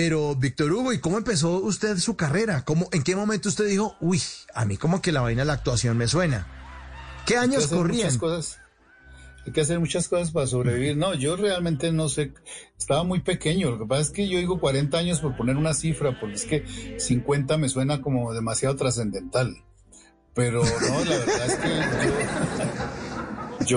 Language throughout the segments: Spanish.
Pero, Víctor Hugo, ¿y cómo empezó usted su carrera? ¿Cómo, ¿En qué momento usted dijo, uy, a mí como que la vaina de la actuación me suena? ¿Qué años corrían? Cosas, hay que hacer muchas cosas para sobrevivir. No, yo realmente no sé, estaba muy pequeño. Lo que pasa es que yo digo 40 años por poner una cifra, porque es que 50 me suena como demasiado trascendental. Pero no, la verdad es que yo,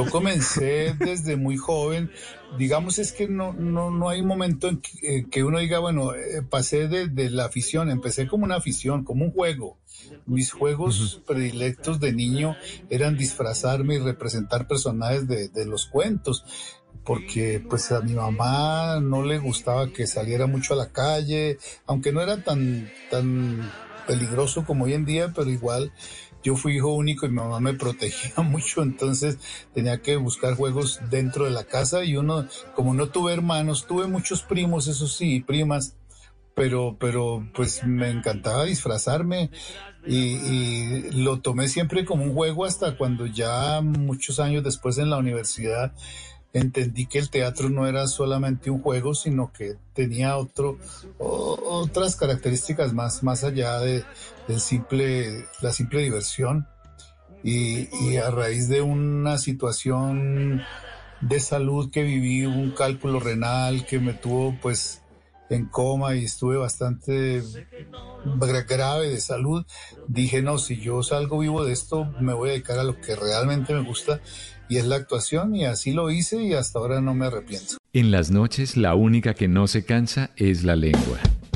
comencé desde muy joven. Digamos es que no, no, no hay momento en que, eh, uno diga, bueno, eh, pasé de, la afición, empecé como una afición, como un juego. Mis juegos predilectos de niño eran disfrazarme y representar personajes de, de los cuentos porque pues a mi mamá no le gustaba que saliera mucho a la calle, aunque no era tan, tan peligroso como hoy en día, pero igual yo fui hijo único y mi mamá me protegía mucho, entonces tenía que buscar juegos dentro de la casa y uno, como no tuve hermanos, tuve muchos primos, eso sí, primas, pero, pero pues me encantaba disfrazarme y, y, lo tomé siempre como un juego hasta cuando ya muchos años después en la universidad entendí que el teatro no era solamente un juego, sino que tenía otro, otras características más, más allá de, la simple diversión. Y, a raíz de una situación de salud que viví, un cálculo renal que me tuvo pues en coma y estuve bastante grave de salud, dije, no, si yo salgo vivo de esto, me voy a dedicar a lo que realmente me gusta y es la actuación y así lo hice y hasta ahora no me arrepiento. En las noches la única que no se cansa es la lengua.